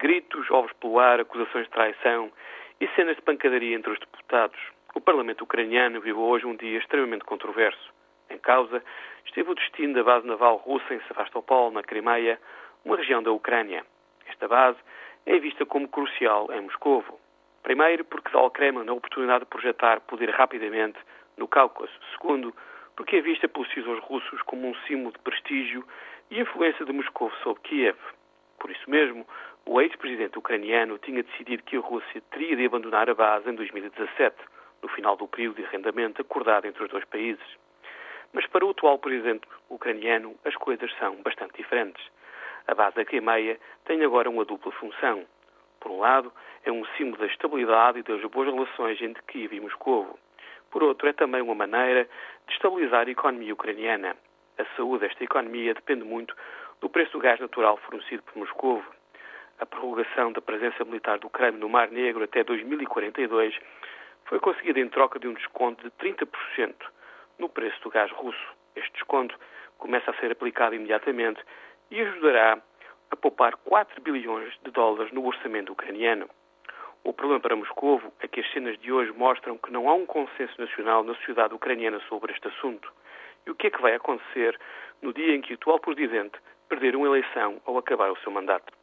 Gritos, ovos pelo ar, acusações de traição e cenas de pancadaria entre os deputados. O Parlamento ucraniano viveu hoje um dia extremamente controverso. Em causa esteve o destino da base naval russa em Sevastopol, na Crimeia, uma região da Ucrânia. Esta base é vista como crucial em Moscovo. Primeiro, porque dá ao Kremlin a oportunidade de projetar poder rapidamente no Cáucaso. Segundo, porque é vista pelos cidadãos russos como um símbolo de prestígio e influência de Moscou sobre Kiev. Por isso mesmo, o ex-presidente ucraniano tinha decidido que a Rússia teria de abandonar a base em 2017, no final do período de arrendamento acordado entre os dois países. Mas para o atual presidente ucraniano, as coisas são bastante diferentes. A base da Crimeia tem agora uma dupla função. Por um lado, é um símbolo da estabilidade e das boas relações entre Kiev e Moscou. Por outro, é também uma maneira de estabilizar a economia ucraniana. A saúde desta economia depende muito do preço do gás natural fornecido por Moscou. A prorrogação da presença militar do Ucrânia no Mar Negro até 2042 foi conseguida em troca de um desconto de 30% no preço do gás russo. Este desconto começa a ser aplicado imediatamente e ajudará a poupar 4 bilhões de dólares no orçamento ucraniano. O problema para Moscou é que as cenas de hoje mostram que não há um consenso nacional na sociedade ucraniana sobre este assunto. E o que é que vai acontecer no dia em que o atual presidente perder uma eleição ao acabar o seu mandato?